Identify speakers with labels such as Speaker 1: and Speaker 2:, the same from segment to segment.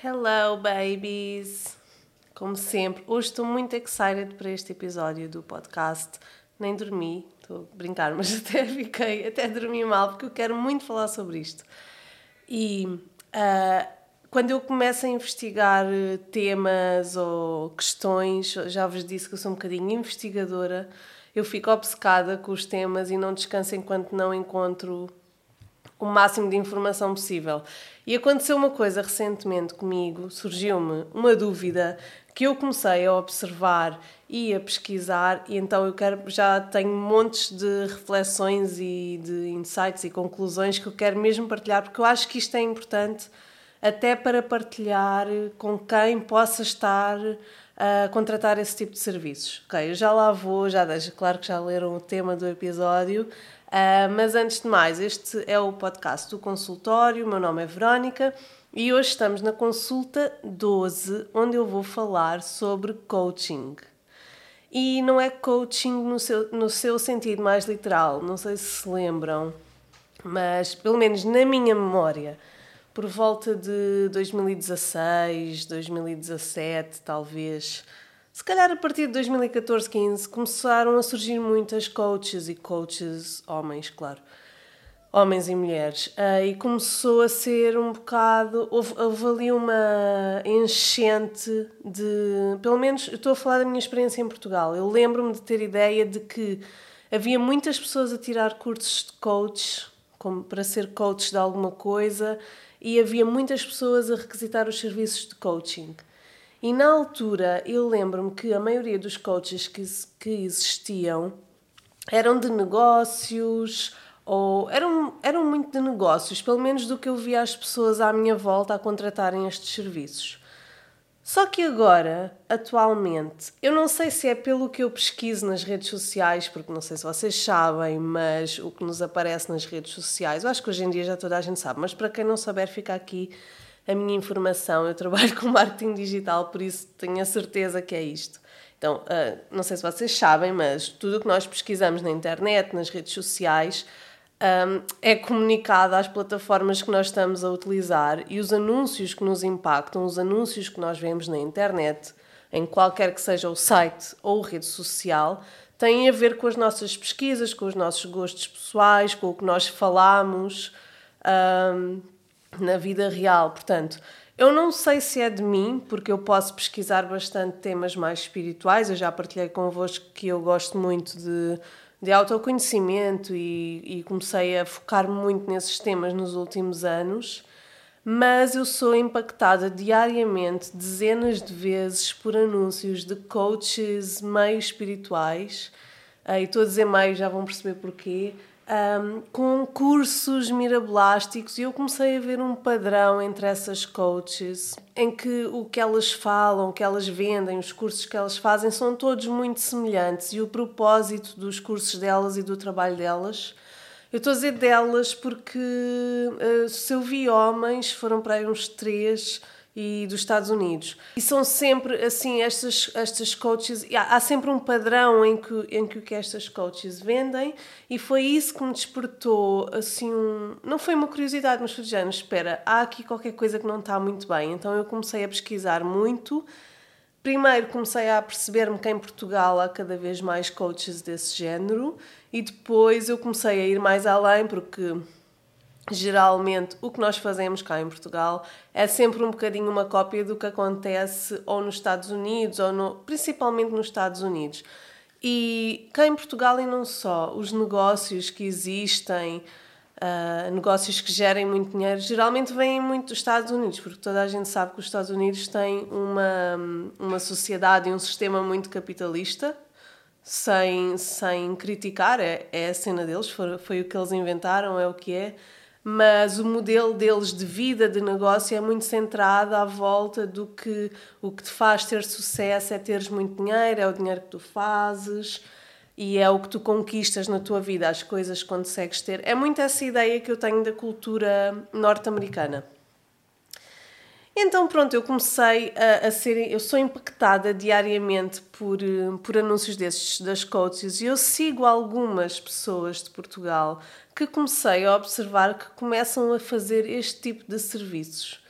Speaker 1: Hello, babies! Como sempre, hoje estou muito excited para este episódio do podcast. Nem dormi, estou a brincar, mas até fiquei, até dormi mal porque eu quero muito falar sobre isto. E uh, quando eu começo a investigar temas ou questões, já vos disse que eu sou um bocadinho investigadora, eu fico obcecada com os temas e não descanso enquanto não encontro o máximo de informação possível. E aconteceu uma coisa recentemente comigo, surgiu-me uma dúvida que eu comecei a observar e a pesquisar e então eu quero já tenho montes de reflexões e de insights e conclusões que eu quero mesmo partilhar porque eu acho que isto é importante até para partilhar com quem possa estar a contratar esse tipo de serviços. Ok, eu já lá vou, já deixo claro que já leram o tema do episódio, Uh, mas antes de mais, este é o podcast do consultório. O meu nome é Verónica e hoje estamos na consulta 12, onde eu vou falar sobre coaching. E não é coaching no seu, no seu sentido mais literal, não sei se se lembram, mas pelo menos na minha memória, por volta de 2016, 2017, talvez se calhar a partir de 2014, 15, começaram a surgir muitas coaches e coaches, homens, claro, homens e mulheres, uh, e começou a ser um bocado. Houve, houve ali uma enchente de. Pelo menos, estou a falar da minha experiência em Portugal. Eu lembro-me de ter ideia de que havia muitas pessoas a tirar cursos de coach, como para ser coach de alguma coisa, e havia muitas pessoas a requisitar os serviços de coaching. E na altura eu lembro-me que a maioria dos coaches que, que existiam eram de negócios ou eram, eram muito de negócios, pelo menos do que eu via as pessoas à minha volta a contratarem estes serviços. Só que agora, atualmente, eu não sei se é pelo que eu pesquiso nas redes sociais, porque não sei se vocês sabem, mas o que nos aparece nas redes sociais, eu acho que hoje em dia já toda a gente sabe, mas para quem não souber, fica aqui a minha informação. Eu trabalho com marketing digital, por isso tenho a certeza que é isto. Então, uh, não sei se vocês sabem, mas tudo o que nós pesquisamos na internet, nas redes sociais, um, é comunicado às plataformas que nós estamos a utilizar e os anúncios que nos impactam, os anúncios que nós vemos na internet, em qualquer que seja o site ou rede social, têm a ver com as nossas pesquisas, com os nossos gostos pessoais, com o que nós falamos. Um, na vida real. Portanto, eu não sei se é de mim, porque eu posso pesquisar bastante temas mais espirituais. Eu já partilhei convosco que eu gosto muito de, de autoconhecimento e, e comecei a focar muito nesses temas nos últimos anos. Mas eu sou impactada diariamente, dezenas de vezes, por anúncios de coaches meio espirituais. E estou a dizer meio, já vão perceber porquê um, com cursos mirabolásticos e eu comecei a ver um padrão entre essas coaches em que o que elas falam, o que elas vendem, os cursos que elas fazem são todos muito semelhantes e o propósito dos cursos delas e do trabalho delas. Eu estou a dizer delas porque uh, se eu vi homens, foram para aí uns três e dos Estados Unidos. E são sempre assim, estas, estas coaches, há, há sempre um padrão em que, em que estas coaches vendem e foi isso que me despertou assim um, não foi uma curiosidade, mas foi de espera, há aqui qualquer coisa que não está muito bem. Então eu comecei a pesquisar muito. Primeiro comecei a perceber-me que em Portugal há cada vez mais coaches desse género e depois eu comecei a ir mais além porque geralmente o que nós fazemos cá em Portugal é sempre um bocadinho uma cópia do que acontece ou nos Estados Unidos ou no, principalmente nos Estados Unidos. E cá em Portugal e não só, os negócios que existem, uh, negócios que gerem muito dinheiro, geralmente vêm muito dos Estados Unidos, porque toda a gente sabe que os Estados Unidos têm uma, uma sociedade e um sistema muito capitalista, sem, sem criticar, é, é a cena deles, foi, foi o que eles inventaram, é o que é mas o modelo deles de vida, de negócio, é muito centrado à volta do que o que te faz ter sucesso é teres muito dinheiro, é o dinheiro que tu fazes e é o que tu conquistas na tua vida, as coisas que consegues ter. É muito essa ideia que eu tenho da cultura norte-americana. Então, pronto, eu comecei a, a, ser. Eu sou impactada diariamente por, por anúncios desses, das coaches, e eu sigo algumas pessoas de Portugal que comecei a observar que começam a fazer este tipo de serviços.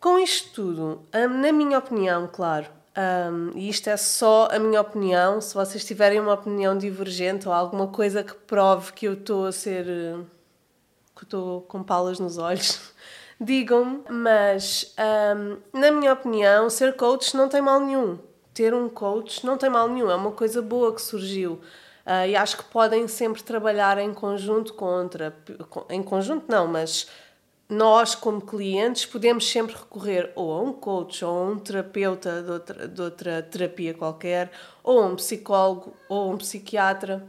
Speaker 1: Com isto tudo, na minha opinião, claro, um, e isto é só a minha opinião, se vocês tiverem uma opinião divergente ou alguma coisa que prove que eu estou a ser. que estou com palas nos olhos, digam-me, mas um, na minha opinião, ser coach não tem mal nenhum. Ter um coach não tem mal nenhum, é uma coisa boa que surgiu. Uh, e acho que podem sempre trabalhar em conjunto contra. Em conjunto, não, mas nós, como clientes, podemos sempre recorrer ou a um coach, ou a um terapeuta de outra, de outra terapia qualquer, ou a um psicólogo, ou a um psiquiatra.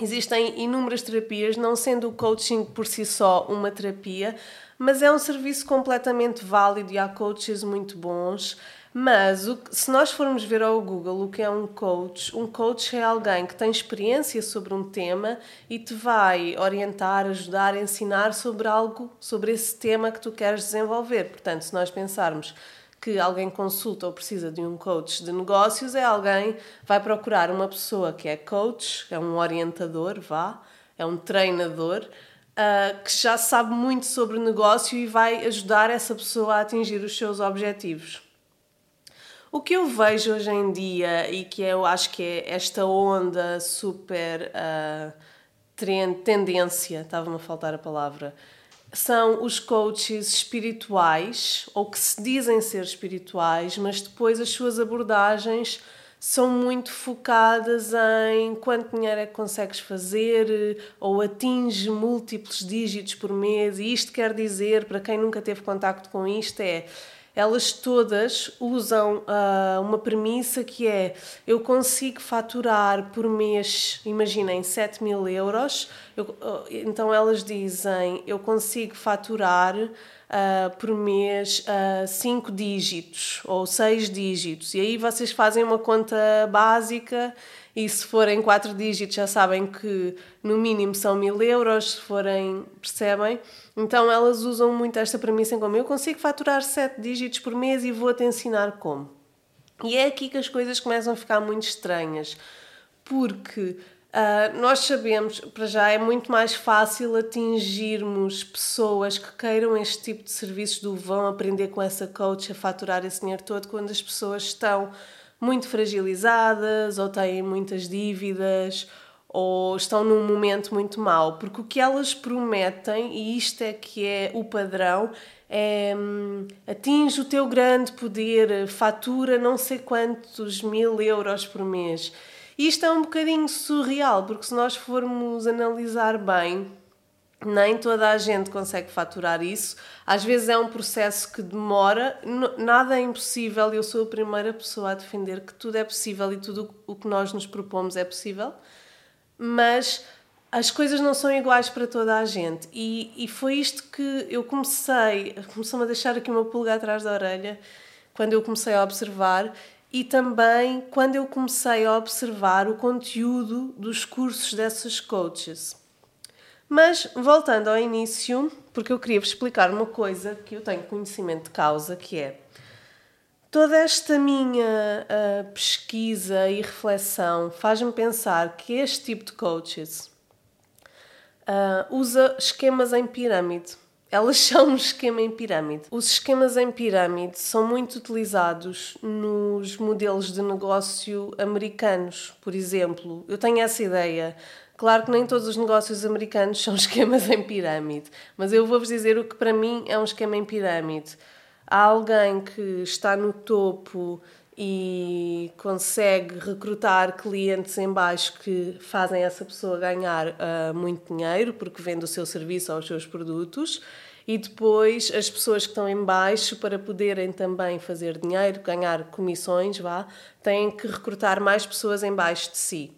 Speaker 1: Existem inúmeras terapias, não sendo o coaching por si só uma terapia, mas é um serviço completamente válido e há coaches muito bons. Mas o, se nós formos ver ao Google o que é um coach, um coach é alguém que tem experiência sobre um tema e te vai orientar, ajudar, ensinar sobre algo, sobre esse tema que tu queres desenvolver. Portanto, se nós pensarmos que alguém consulta ou precisa de um coach de negócios, é alguém vai procurar uma pessoa que é coach, é um orientador, vá, é um treinador. Uh, que já sabe muito sobre negócio e vai ajudar essa pessoa a atingir os seus objetivos. O que eu vejo hoje em dia e que eu acho que é esta onda super uh, tendência, estava-me a faltar a palavra, são os coaches espirituais ou que se dizem ser espirituais, mas depois as suas abordagens são muito focadas em quanto dinheiro é que consegues fazer ou atinge múltiplos dígitos por mês. E isto quer dizer, para quem nunca teve contacto com isto, é elas todas usam uh, uma premissa que é eu consigo faturar por mês, imaginem, 7 mil euros, eu, uh, então elas dizem eu consigo faturar uh, por mês uh, 5 dígitos ou 6 dígitos, e aí vocês fazem uma conta básica e se forem 4 dígitos já sabem que no mínimo são mil euros, se forem, percebem? Então elas usam muito esta premissa em como eu consigo faturar 7 dígitos por mês e vou-te ensinar como. E é aqui que as coisas começam a ficar muito estranhas, porque uh, nós sabemos, para já é muito mais fácil atingirmos pessoas que queiram este tipo de serviços do vão aprender com essa coach a faturar esse dinheiro todo quando as pessoas estão muito fragilizadas ou têm muitas dívidas ou estão num momento muito mau, porque o que elas prometem, e isto é que é o padrão, é hum, atinge o teu grande poder, fatura não sei quantos mil euros por mês. E isto é um bocadinho surreal, porque se nós formos analisar bem, nem toda a gente consegue faturar isso. Às vezes é um processo que demora, nada é impossível. Eu sou a primeira pessoa a defender que tudo é possível e tudo o que nós nos propomos é possível mas as coisas não são iguais para toda a gente. E, e foi isto que eu comecei, começou-me a deixar aqui uma pulga atrás da orelha quando eu comecei a observar e também quando eu comecei a observar o conteúdo dos cursos dessas coaches. Mas voltando ao início, porque eu queria vos explicar uma coisa que eu tenho conhecimento de causa, que é Toda esta minha uh, pesquisa e reflexão faz-me pensar que este tipo de coaches uh, usa esquemas em pirâmide. Elas são um esquema em pirâmide. Os esquemas em pirâmide são muito utilizados nos modelos de negócio americanos, por exemplo. Eu tenho essa ideia. Claro que nem todos os negócios americanos são esquemas em pirâmide, mas eu vou-vos dizer o que para mim é um esquema em pirâmide há alguém que está no topo e consegue recrutar clientes em baixo que fazem essa pessoa ganhar uh, muito dinheiro porque vende o seu serviço ou os seus produtos e depois as pessoas que estão em baixo para poderem também fazer dinheiro, ganhar comissões, vá, têm que recrutar mais pessoas em baixo de si.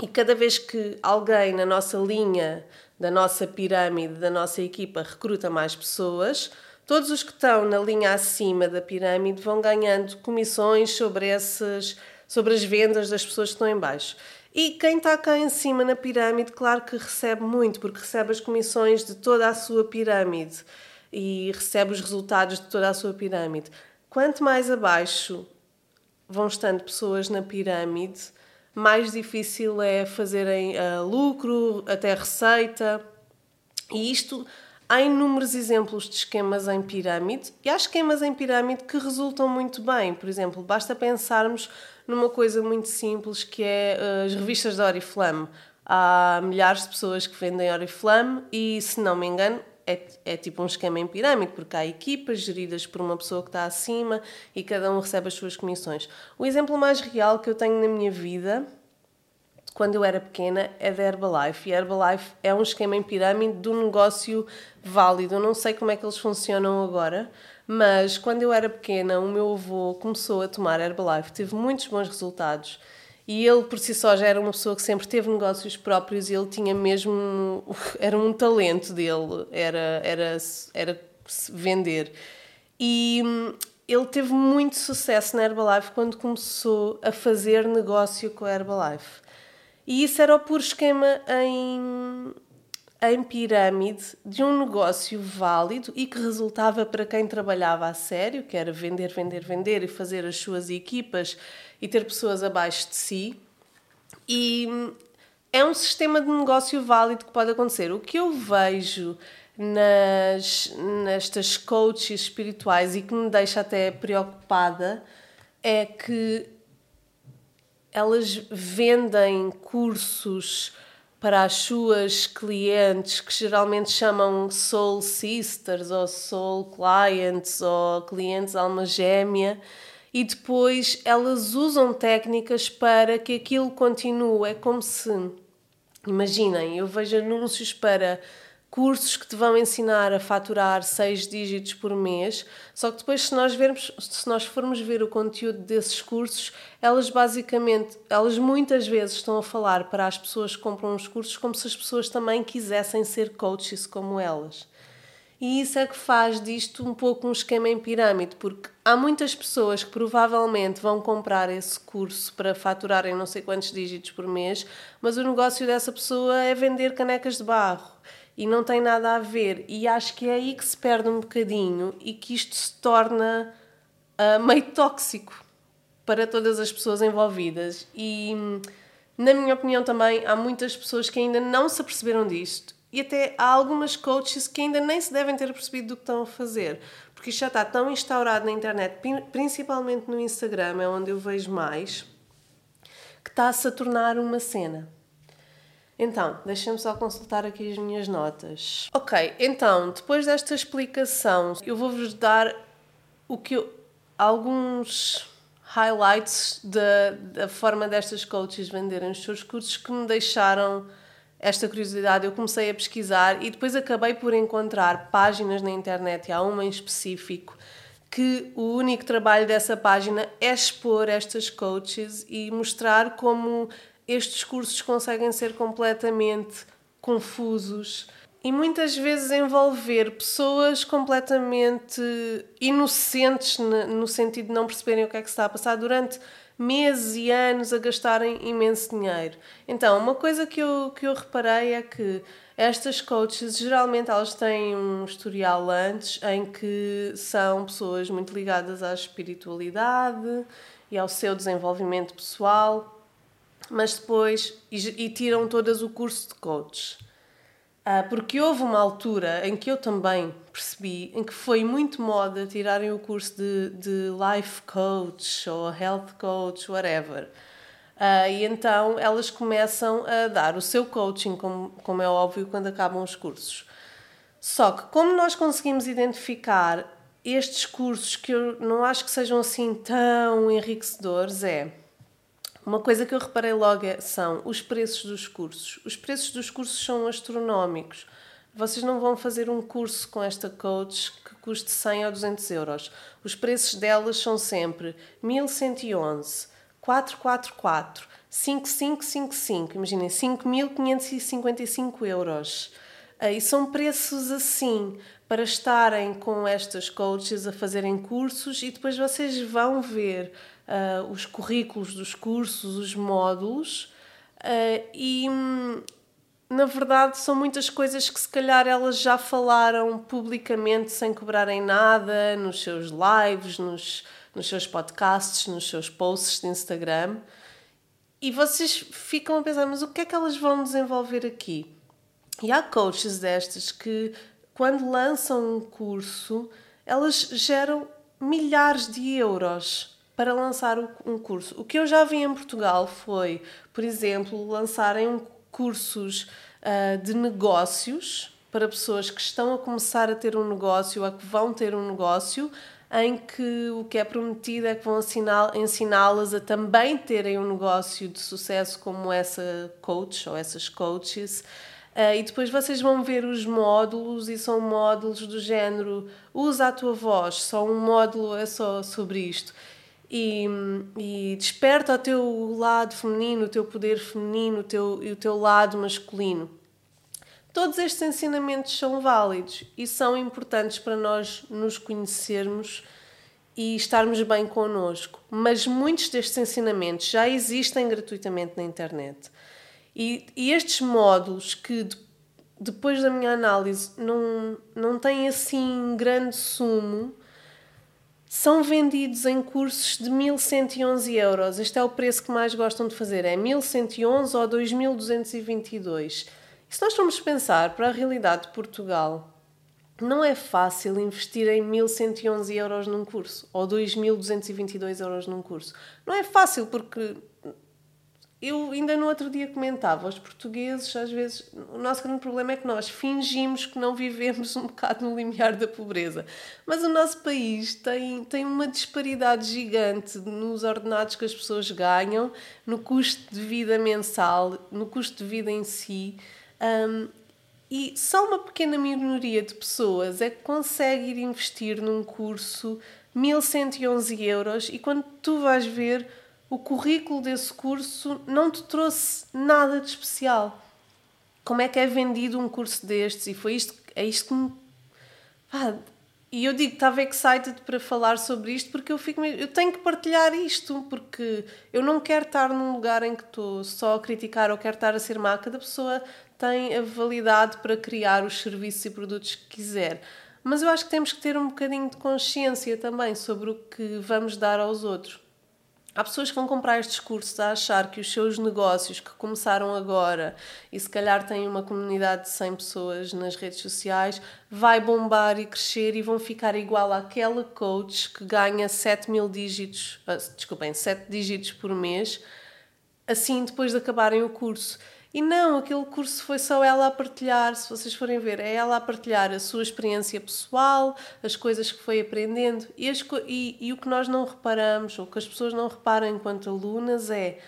Speaker 1: E cada vez que alguém na nossa linha, da nossa pirâmide, da nossa equipa recruta mais pessoas, Todos os que estão na linha acima da pirâmide vão ganhando comissões sobre, esses, sobre as vendas das pessoas que estão em baixo. E quem está cá em cima na pirâmide, claro que recebe muito, porque recebe as comissões de toda a sua pirâmide e recebe os resultados de toda a sua pirâmide. Quanto mais abaixo vão estando pessoas na pirâmide, mais difícil é fazerem uh, lucro, até receita. E isto há inúmeros exemplos de esquemas em pirâmide e há esquemas em pirâmide que resultam muito bem. Por exemplo, basta pensarmos numa coisa muito simples que é uh, as revistas de Oriflame. Há milhares de pessoas que vendem Oriflame e, se não me engano, é, é tipo um esquema em pirâmide, porque há equipas geridas por uma pessoa que está acima e cada um recebe as suas comissões. O exemplo mais real que eu tenho na minha vida, quando eu era pequena, é da Herbalife. E a Herbalife é um esquema em pirâmide de um negócio válido. Eu não sei como é que eles funcionam agora, mas quando eu era pequena, o meu avô começou a tomar Herbalife, teve muitos bons resultados. E ele por si só já era uma pessoa que sempre teve negócios próprios e ele tinha mesmo. Era um talento dele, era, era, era vender. E hum, ele teve muito sucesso na Herbalife quando começou a fazer negócio com a Herbalife. E isso era o puro esquema em, em pirâmide de um negócio válido e que resultava para quem trabalhava a sério, que era vender, vender, vender e fazer as suas equipas e ter pessoas abaixo de si. E é um sistema de negócio válido que pode acontecer. O que eu vejo nas, nestas coaches espirituais e que me deixa até preocupada é que elas vendem cursos para as suas clientes que geralmente chamam soul sisters ou soul clients ou clientes alma gêmea e depois elas usam técnicas para que aquilo continue. É como se, imaginem, eu vejo anúncios para cursos que te vão ensinar a faturar seis dígitos por mês, só que depois se nós vermos, se nós formos ver o conteúdo desses cursos, elas basicamente, elas muitas vezes estão a falar para as pessoas que compram os cursos como se as pessoas também quisessem ser coaches como elas. E isso é que faz disto um pouco um esquema em pirâmide, porque há muitas pessoas que provavelmente vão comprar esse curso para faturarem não sei quantos dígitos por mês, mas o negócio dessa pessoa é vender canecas de barro e não tem nada a ver. E acho que é aí que se perde um bocadinho e que isto se torna uh, meio tóxico para todas as pessoas envolvidas. E, na minha opinião, também há muitas pessoas que ainda não se aperceberam disto e até há algumas coaches que ainda nem se devem ter percebido do que estão a fazer, porque isto já está tão instaurado na internet, principalmente no Instagram, é onde eu vejo mais, que está-se a tornar uma cena. Então, deixem-me só consultar aqui as minhas notas. Ok, então, depois desta explicação, eu vou-vos dar o que eu, alguns highlights da, da forma destas coaches venderem os seus cursos que me deixaram esta curiosidade, eu comecei a pesquisar e depois acabei por encontrar páginas na internet, e há uma em específico, que o único trabalho dessa página é expor estas coaches e mostrar como estes cursos conseguem ser completamente confusos e muitas vezes envolver pessoas completamente inocentes no sentido de não perceberem o que é que se está a passar durante meses e anos a gastarem imenso dinheiro. Então, uma coisa que eu, que eu reparei é que estas coaches geralmente elas têm um historial antes em que são pessoas muito ligadas à espiritualidade e ao seu desenvolvimento pessoal, mas depois e, e tiram todas o curso de coach. Ah, porque houve uma altura em que eu também percebi em que foi muito moda tirarem o curso de, de life coach ou health coach, whatever. Uh, e então elas começam a dar o seu coaching, como, como é óbvio, quando acabam os cursos. Só que, como nós conseguimos identificar estes cursos que eu não acho que sejam assim tão enriquecedores, é uma coisa que eu reparei logo é, são os preços dos cursos. Os preços dos cursos são astronómicos. Vocês não vão fazer um curso com esta coach que custe 100 ou 200 euros. Os preços delas são sempre 1111, 444, 5555. Imaginem, 5.555 euros. E são preços assim para estarem com estas coaches a fazerem cursos e depois vocês vão ver uh, os currículos dos cursos, os módulos, uh, e na verdade são muitas coisas que se calhar elas já falaram publicamente sem cobrarem nada nos seus lives, nos, nos seus podcasts, nos seus posts de Instagram. E vocês ficam a pensar, mas o que é que elas vão desenvolver aqui? E há coaches destas que quando lançam um curso, elas geram milhares de euros para lançar um curso. O que eu já vi em Portugal foi, por exemplo, lançarem cursos uh, de negócios para pessoas que estão a começar a ter um negócio, a que vão ter um negócio, em que o que é prometido é que vão ensiná-las a também terem um negócio de sucesso como essa coach ou essas coaches. Uh, e depois vocês vão ver os módulos e são módulos do género usa a tua voz, só um módulo é só sobre isto. E, e desperta o teu lado feminino, o teu poder feminino o teu, e o teu lado masculino. Todos estes ensinamentos são válidos e são importantes para nós nos conhecermos e estarmos bem connosco. Mas muitos destes ensinamentos já existem gratuitamente na internet. E, e estes módulos que depois da minha análise não, não têm assim grande sumo, são vendidos em cursos de 1111 euros. Este é o preço que mais gostam de fazer, é 1111 ou 2222. E se nós formos pensar para a realidade de Portugal, não é fácil investir em 1111 euros num curso ou 2222 euros num curso. Não é fácil porque eu ainda no outro dia comentava, os portugueses, às vezes, o nosso grande problema é que nós fingimos que não vivemos um bocado no limiar da pobreza. Mas o nosso país tem, tem uma disparidade gigante nos ordenados que as pessoas ganham, no custo de vida mensal, no custo de vida em si. Um, e só uma pequena minoria de pessoas é que consegue ir investir num curso 1111 euros e quando tu vais ver o currículo desse curso não te trouxe nada de especial. Como é que é vendido um curso destes? E foi isto, é isto que me. Ah, e eu digo, estava excited para falar sobre isto porque eu fico eu tenho que partilhar isto porque eu não quero estar num lugar em que estou só a criticar ou quero estar a ser má. Cada pessoa tem a validade para criar os serviços e produtos que quiser. Mas eu acho que temos que ter um bocadinho de consciência também sobre o que vamos dar aos outros. Há pessoas que vão comprar estes cursos a achar que os seus negócios que começaram agora e se calhar têm uma comunidade de 100 pessoas nas redes sociais vai bombar e crescer e vão ficar igual àquela coach que ganha 7 mil dígitos, ah, desculpem, 7 dígitos por mês, assim depois de acabarem o curso. E não, aquele curso foi só ela a partilhar, se vocês forem ver, é ela a partilhar a sua experiência pessoal, as coisas que foi aprendendo. E, as, e, e o que nós não reparamos, ou que as pessoas não reparam enquanto alunas, é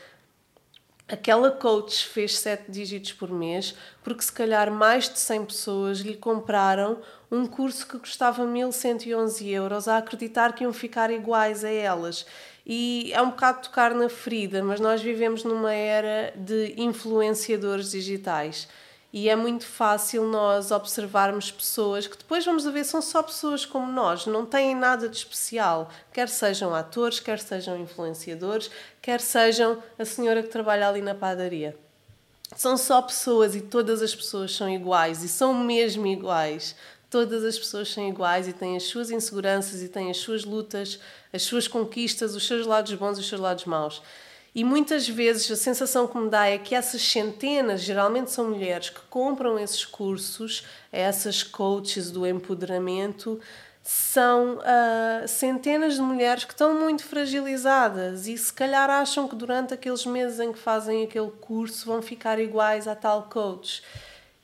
Speaker 1: aquela coach fez sete dígitos por mês porque se calhar mais de 100 pessoas lhe compraram um curso que custava 1111 euros a acreditar que iam ficar iguais a elas e é um bocado tocar na ferida, mas nós vivemos numa era de influenciadores digitais e é muito fácil nós observarmos pessoas que depois vamos ver são só pessoas como nós, não têm nada de especial, quer sejam atores, quer sejam influenciadores, quer sejam a senhora que trabalha ali na padaria. São só pessoas e todas as pessoas são iguais e são mesmo iguais. Todas as pessoas são iguais e têm as suas inseguranças e têm as suas lutas, as suas conquistas, os seus lados bons e os seus lados maus. E muitas vezes a sensação que me dá é que essas centenas, geralmente são mulheres, que compram esses cursos, essas coaches do empoderamento, são uh, centenas de mulheres que estão muito fragilizadas e se calhar acham que durante aqueles meses em que fazem aquele curso vão ficar iguais a tal coach.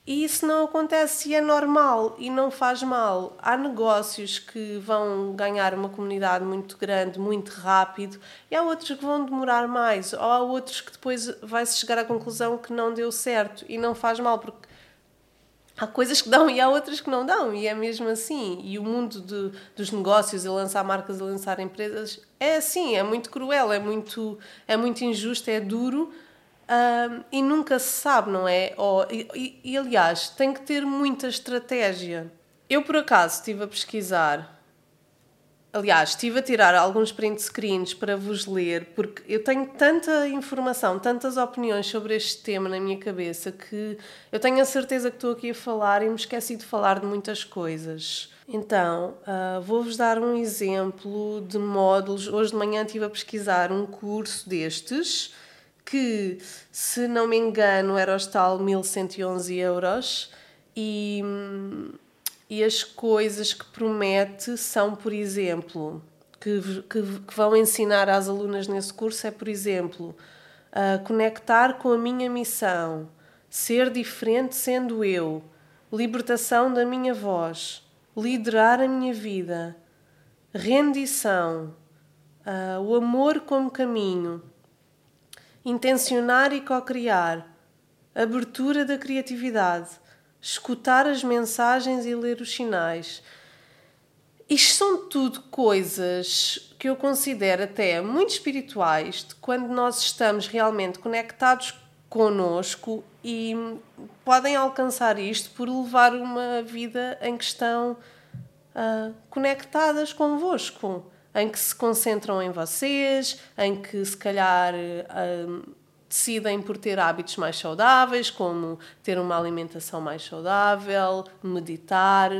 Speaker 1: E isso não acontece e é normal e não faz mal. Há negócios que vão ganhar uma comunidade muito grande, muito rápido, e há outros que vão demorar mais, ou há outros que depois vai-se chegar à conclusão que não deu certo e não faz mal, porque há coisas que dão e há outras que não dão, e é mesmo assim. E o mundo de, dos negócios, e lançar marcas, e lançar empresas, é assim, é muito cruel, é muito, é muito injusto, é duro um, e nunca se sabe, não é? Oh, e, e, aliás, tem que ter muita estratégia. Eu, por acaso, estive a pesquisar. Aliás, estive a tirar alguns print screens para vos ler, porque eu tenho tanta informação, tantas opiniões sobre este tema na minha cabeça que eu tenho a certeza que estou aqui a falar e me esqueci de falar de muitas coisas. Então, uh, vou-vos dar um exemplo de módulos. Hoje de manhã estive a pesquisar um curso destes que, se não me engano, era os tal 1111 euros. E, e as coisas que promete são, por exemplo, que, que, que vão ensinar às alunas nesse curso é, por exemplo, conectar com a minha missão, ser diferente sendo eu, libertação da minha voz, liderar a minha vida, rendição, uh, o amor como caminho, intencionar e co-criar, abertura da criatividade, escutar as mensagens e ler os sinais. Isto são tudo coisas que eu considero até muito espirituais, de quando nós estamos realmente conectados conosco e podem alcançar isto por levar uma vida em que estão uh, conectadas convosco, em que se concentram em vocês, em que se calhar uh, decidem por ter hábitos mais saudáveis, como ter uma alimentação mais saudável, meditar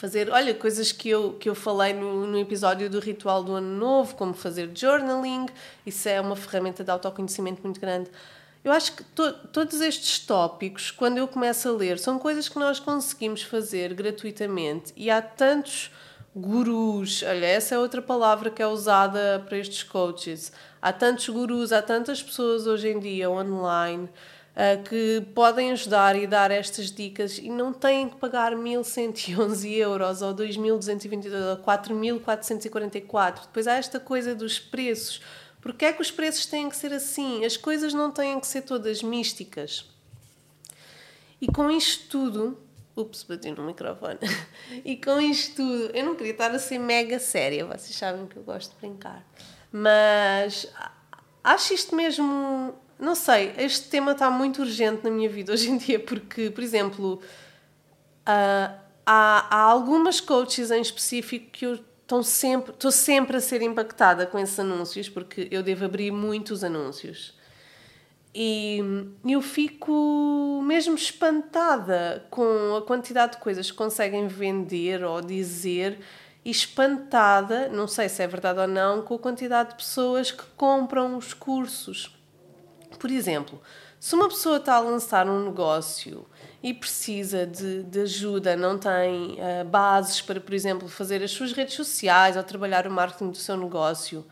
Speaker 1: fazer, olha, coisas que eu, que eu falei no, no episódio do ritual do ano novo, como fazer journaling, isso é uma ferramenta de autoconhecimento muito grande. Eu acho que to, todos estes tópicos, quando eu começo a ler, são coisas que nós conseguimos fazer gratuitamente e há tantos gurus, olha, essa é outra palavra que é usada para estes coaches. Há tantos gurus, há tantas pessoas hoje em dia online uh, que podem ajudar e dar estas dicas e não têm que pagar 1111 euros ou 2222 ou 4444. Depois há esta coisa dos preços porque é que os preços têm que ser assim? As coisas não têm que ser todas místicas. E com isto tudo. Ups, bati no microfone. e com isto tudo. Eu não queria estar a ser mega séria, vocês sabem que eu gosto de brincar. Mas acho isto mesmo. Não sei, este tema está muito urgente na minha vida hoje em dia, porque, por exemplo, uh, há, há algumas coaches em específico que eu estão sempre, estou sempre a ser impactada com esses anúncios, porque eu devo abrir muitos anúncios. E eu fico mesmo espantada com a quantidade de coisas que conseguem vender ou dizer e espantada, não sei se é verdade ou não, com a quantidade de pessoas que compram os cursos. Por exemplo, se uma pessoa está a lançar um negócio e precisa de, de ajuda, não tem uh, bases para, por exemplo, fazer as suas redes sociais ou trabalhar o marketing do seu negócio,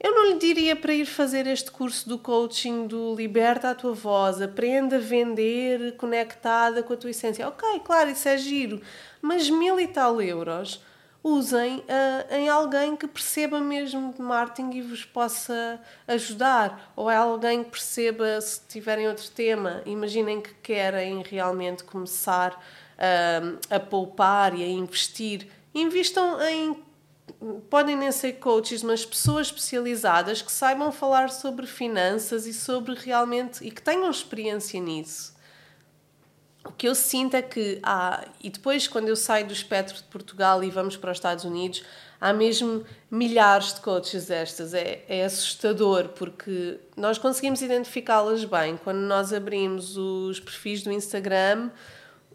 Speaker 1: eu não lhe diria para ir fazer este curso do coaching do Liberta a tua voz, aprenda a vender conectada com a tua essência. Ok, claro, isso é giro, mas mil e tal euros usem uh, em alguém que perceba mesmo de marketing e vos possa ajudar. Ou é alguém que perceba se tiverem outro tema. Imaginem que querem realmente começar uh, a poupar e a investir. Invistam em. Podem nem ser coaches, mas pessoas especializadas que saibam falar sobre finanças e sobre realmente. e que tenham experiência nisso o que eu sinto é que há, e depois quando eu saio do espectro de Portugal e vamos para os Estados Unidos, há mesmo milhares de coaches destas. É, é assustador porque nós conseguimos identificá-las bem. Quando nós abrimos os perfis do Instagram,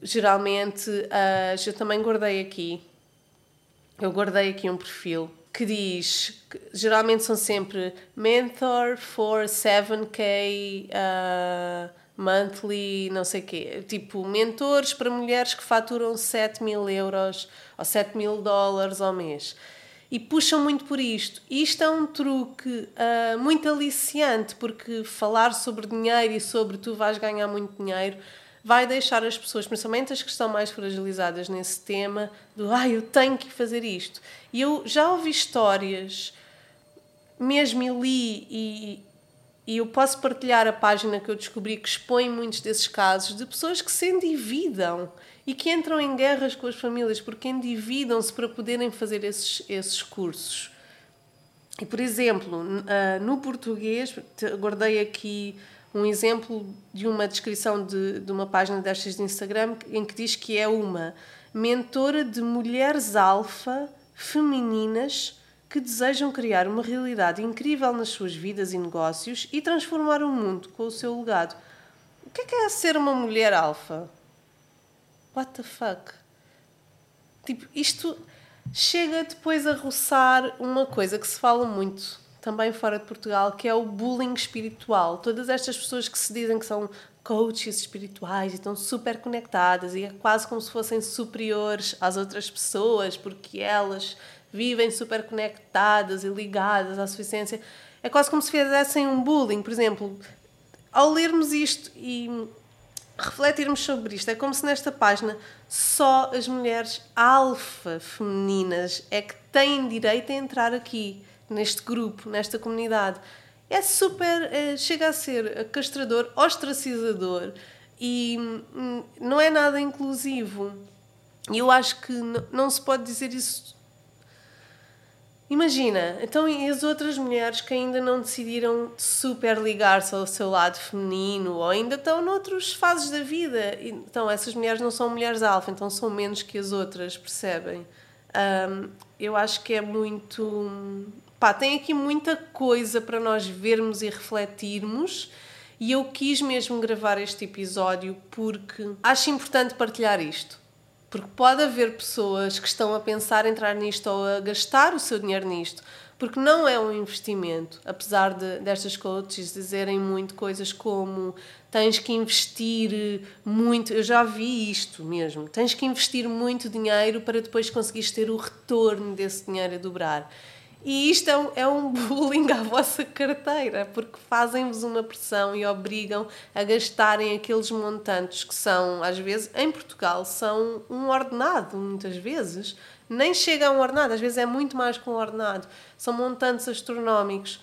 Speaker 1: geralmente uh, eu também guardei aqui. Eu guardei aqui um perfil que diz, que geralmente são sempre mentor for 7k. Uh, monthly, não sei o quê. Tipo, mentores para mulheres que faturam 7 mil euros ou 7 mil dólares ao mês. E puxam muito por isto. Isto é um truque uh, muito aliciante, porque falar sobre dinheiro e sobre tu vais ganhar muito dinheiro vai deixar as pessoas, principalmente as que estão mais fragilizadas nesse tema, do ah, eu tenho que fazer isto. E eu já ouvi histórias, mesmo li e, e eu posso partilhar a página que eu descobri que expõe muitos desses casos de pessoas que se endividam e que entram em guerras com as famílias porque endividam-se para poderem fazer esses, esses cursos. E, por exemplo, ah, no português, guardei aqui um exemplo de uma descrição de, de uma página destas de Instagram em que diz que é uma mentora de mulheres alfa femininas que desejam criar uma realidade incrível nas suas vidas e negócios e transformar o mundo com o seu legado. O que é, que é ser uma mulher alfa? What the fuck? Tipo, isto chega depois a roçar uma coisa que se fala muito também fora de Portugal, que é o bullying espiritual. Todas estas pessoas que se dizem que são coaches espirituais e estão super conectadas e é quase como se fossem superiores às outras pessoas porque elas vivem super conectadas e ligadas à suficiência. É quase como se fizessem um bullying, por exemplo. Ao lermos isto e refletirmos sobre isto, é como se nesta página só as mulheres alfa femininas é que têm direito a entrar aqui, neste grupo, nesta comunidade é super. É, chega a ser castrador, ostracizador e hum, não é nada inclusivo. E eu acho que não se pode dizer isso. Imagina, então e as outras mulheres que ainda não decidiram super ligar-se ao seu lado feminino ou ainda estão noutras fases da vida. Então, essas mulheres não são mulheres alfa, então são menos que as outras, percebem? Um, eu acho que é muito pá, tem aqui muita coisa para nós vermos e refletirmos. E eu quis mesmo gravar este episódio porque acho importante partilhar isto. Porque pode haver pessoas que estão a pensar entrar nisto ou a gastar o seu dinheiro nisto, porque não é um investimento. Apesar de, destas coaches dizerem muito coisas como tens que investir muito, eu já vi isto mesmo, tens que investir muito dinheiro para depois conseguires ter o retorno desse dinheiro a dobrar. E isto é um, é um bullying à vossa carteira, porque fazem-vos uma pressão e obrigam a gastarem aqueles montantes que são, às vezes, em Portugal, são um ordenado, muitas vezes. Nem chega a um ordenado, às vezes é muito mais que um ordenado. São montantes astronómicos.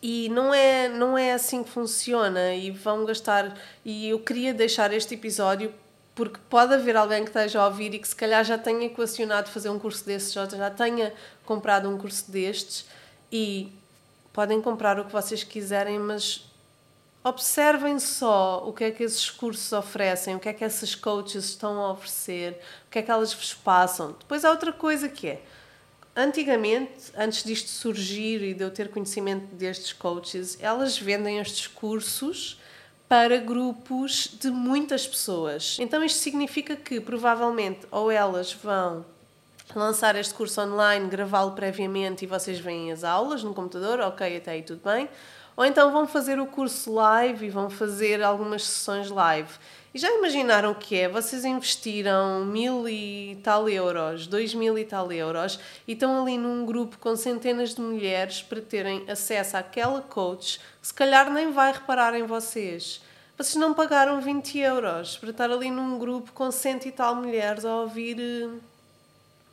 Speaker 1: E não é, não é assim que funciona. E vão gastar. E eu queria deixar este episódio porque pode haver alguém que esteja a ouvir e que se calhar já tenha equacionado fazer um curso desses, já, já tenha comprado um curso destes e podem comprar o que vocês quiserem, mas observem só o que é que esses cursos oferecem, o que é que essas coaches estão a oferecer, o que é que elas vos passam. Depois há outra coisa que é, antigamente, antes disto surgir e de eu ter conhecimento destes coaches, elas vendem estes cursos para grupos de muitas pessoas. Então isto significa que provavelmente ou elas vão lançar este curso online, gravá-lo previamente e vocês veem as aulas no computador, ok, até aí tudo bem. Ou então vão fazer o curso live e vão fazer algumas sessões live. E já imaginaram o que é? Vocês investiram mil e tal euros, dois mil e tal euros e estão ali num grupo com centenas de mulheres para terem acesso àquela coach que se calhar nem vai reparar em vocês. Vocês não pagaram 20 euros para estar ali num grupo com cento e tal mulheres a ouvir eh,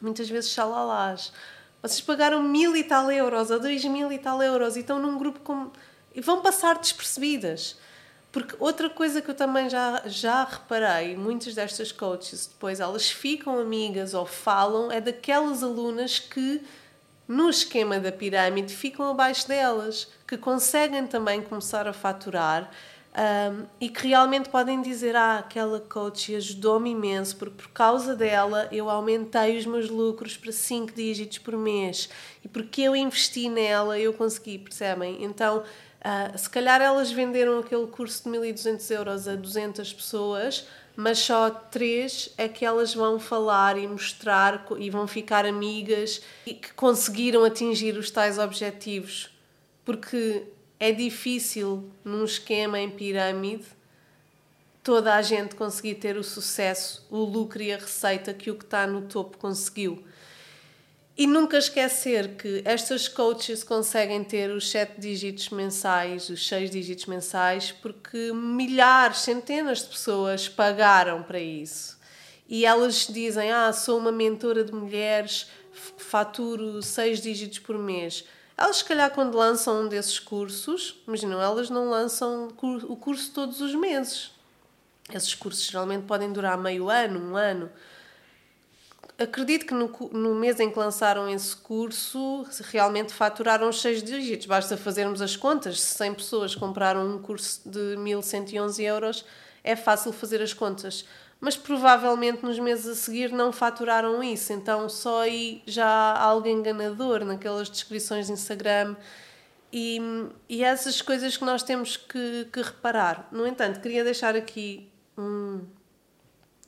Speaker 1: muitas vezes xalalás. Vocês pagaram mil e tal euros ou dois mil e tal euros e estão num grupo com... e vão passar despercebidas. Porque outra coisa que eu também já, já reparei, muitas destas coaches depois elas ficam amigas ou falam, é daquelas alunas que no esquema da pirâmide ficam abaixo delas, que conseguem também começar a faturar um, e que realmente podem dizer: Ah, aquela coach ajudou-me imenso, porque por causa dela eu aumentei os meus lucros para 5 dígitos por mês e porque eu investi nela eu consegui, percebem? Então Uh, se calhar elas venderam aquele curso de 1200 euros a 200 pessoas, mas só três é que elas vão falar e mostrar e vão ficar amigas e que conseguiram atingir os tais objetivos. Porque é difícil num esquema em pirâmide toda a gente conseguir ter o sucesso, o lucro e a receita que o que está no topo conseguiu. E nunca esquecer que estas coaches conseguem ter os sete dígitos mensais, os seis dígitos mensais, porque milhares, centenas de pessoas pagaram para isso. E elas dizem: Ah, sou uma mentora de mulheres, faturo seis dígitos por mês. Elas, se calhar, quando lançam um desses cursos, imaginam, elas não lançam o curso todos os meses. Esses cursos geralmente podem durar meio ano, um ano acredito que no, no, mês em que lançaram esse curso realmente faturaram os seis dígitos. Basta fazermos as contas. Se 100 pessoas compraram um curso de 1111 euros, é fácil fazer as contas. Mas provavelmente nos meses a seguir não faturaram isso. Então só aí já há algo enganador naquelas descrições de Instagram. E, e essas coisas que nós temos que, que reparar. No entanto, queria deixar aqui um,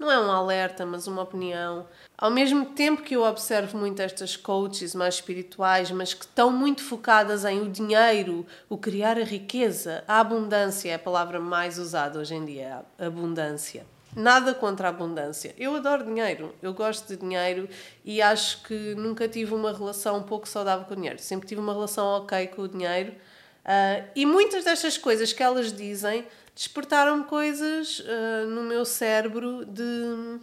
Speaker 1: não é um alerta, mas uma opinião. Ao mesmo tempo que eu observo muito estas coaches mais espirituais, mas que estão muito focadas em o dinheiro, o criar a riqueza, a abundância é a palavra mais usada hoje em dia, abundância. Nada contra a abundância. Eu adoro dinheiro, eu gosto de dinheiro e acho que nunca tive uma relação um pouco saudável com o dinheiro. Sempre tive uma relação ok com o dinheiro. Uh, e muitas destas coisas que elas dizem despertaram coisas uh, no meu cérebro de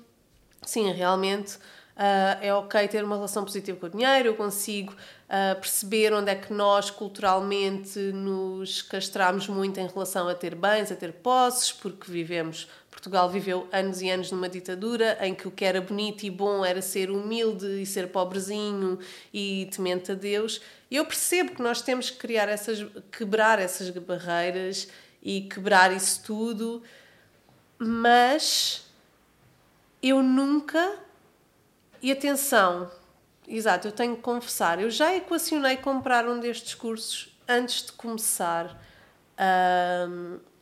Speaker 1: sim, realmente uh, é ok ter uma relação positiva com o dinheiro, eu consigo uh, perceber onde é que nós culturalmente nos castramos muito em relação a ter bens, a ter posses, porque vivemos. Portugal viveu anos e anos numa ditadura em que o que era bonito e bom era ser humilde e ser pobrezinho e temente a Deus. Eu percebo que nós temos que criar essas, quebrar essas barreiras e quebrar isso tudo, mas eu nunca. E atenção, exato, eu tenho que confessar, eu já equacionei comprar um destes cursos antes de começar a,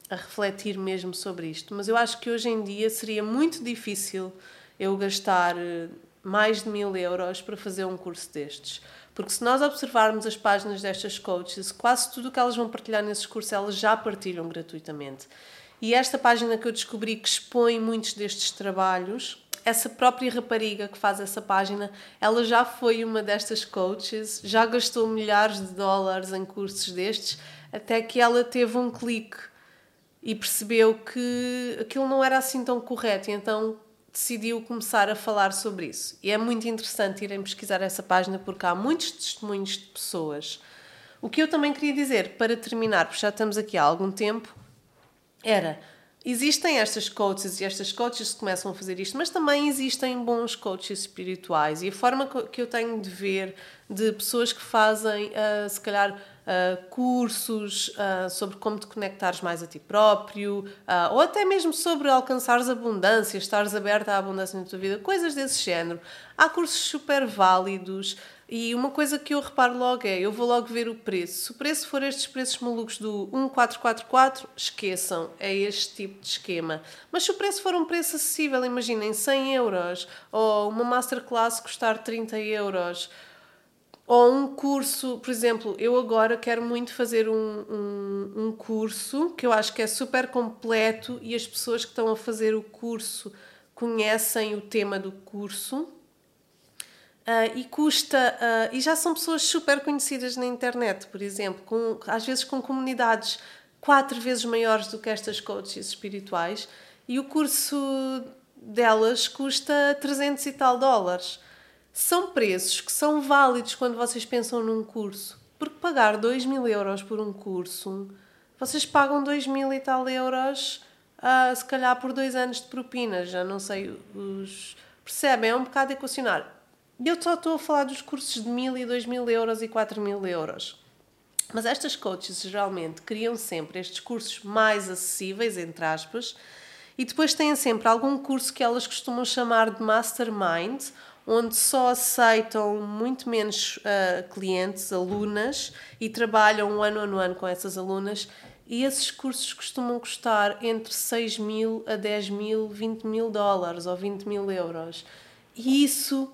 Speaker 1: a refletir mesmo sobre isto, mas eu acho que hoje em dia seria muito difícil eu gastar eh, mais de mil euros para fazer um curso destes. Porque se nós observarmos as páginas destas coaches, quase tudo o que elas vão partilhar nesses cursos, elas já partilham gratuitamente. E esta página que eu descobri que expõe muitos destes trabalhos, essa própria rapariga que faz essa página, ela já foi uma destas coaches, já gastou milhares de dólares em cursos destes, até que ela teve um clique e percebeu que aquilo não era assim tão correto. E então decidiu começar a falar sobre isso. E é muito interessante irem pesquisar essa página porque há muitos testemunhos de pessoas. O que eu também queria dizer, para terminar, porque já estamos aqui há algum tempo, era existem estas coaches e estas coaches que começam a fazer isto, mas também existem bons coaches espirituais e a forma que eu tenho de ver de pessoas que fazem, uh, se calhar, uh, cursos uh, sobre como te conectares mais a ti próprio, ou até mesmo sobre alcançares abundância, estares aberta à abundância na tua vida, coisas desse género. Há cursos super válidos. E uma coisa que eu reparo logo é, eu vou logo ver o preço. Se o preço for estes preços malucos do 1444, esqueçam, é este tipo de esquema. Mas se o preço for um preço acessível, imaginem 100 euros, ou uma masterclass custar 30 euros, ou um curso, por exemplo, eu agora quero muito fazer um, um, um, curso que eu acho que é super completo e as pessoas que estão a fazer o curso conhecem o tema do curso. Uh, e custa, uh, e já são pessoas super conhecidas na internet, por exemplo, com, às vezes com comunidades quatro vezes maiores do que estas coaches espirituais, e o curso delas custa 300 e tal dólares são preços que são válidos quando vocês pensam num curso. Porque pagar 2 mil euros por um curso, vocês pagam 2 mil e tal euros, uh, se calhar por dois anos de propinas, já não sei, os... percebem? É um bocado equacionar. Eu só estou a falar dos cursos de mil e dois mil euros e quatro mil euros. Mas estas coaches geralmente criam sempre estes cursos mais acessíveis, entre aspas, e depois têm sempre algum curso que elas costumam chamar de mastermind onde só aceitam muito menos uh, clientes, alunas, e trabalham ano a ano com essas alunas. E esses cursos costumam custar entre 6 mil a 10 mil, 20 mil dólares ou 20 mil euros. E isso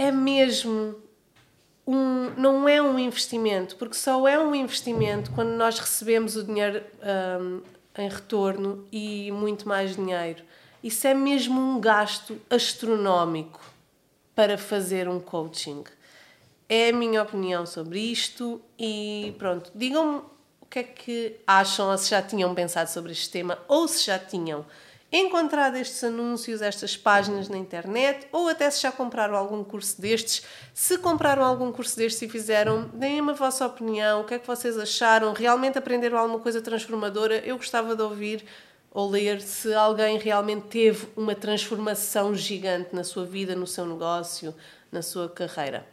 Speaker 1: é mesmo um, não é um investimento, porque só é um investimento quando nós recebemos o dinheiro um, em retorno e muito mais dinheiro. Isso é mesmo um gasto astronómico para fazer um coaching. É a minha opinião sobre isto e pronto, digam-me o que é que acham ou se já tinham pensado sobre este tema ou se já tinham encontrado estes anúncios, estas páginas na internet ou até se já compraram algum curso destes. Se compraram algum curso destes e fizeram, deem-me a vossa opinião, o que é que vocês acharam, realmente aprenderam alguma coisa transformadora? Eu gostava de ouvir ou ler se alguém realmente teve uma transformação gigante na sua vida, no seu negócio, na sua carreira.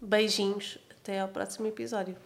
Speaker 1: Beijinhos, até ao próximo episódio.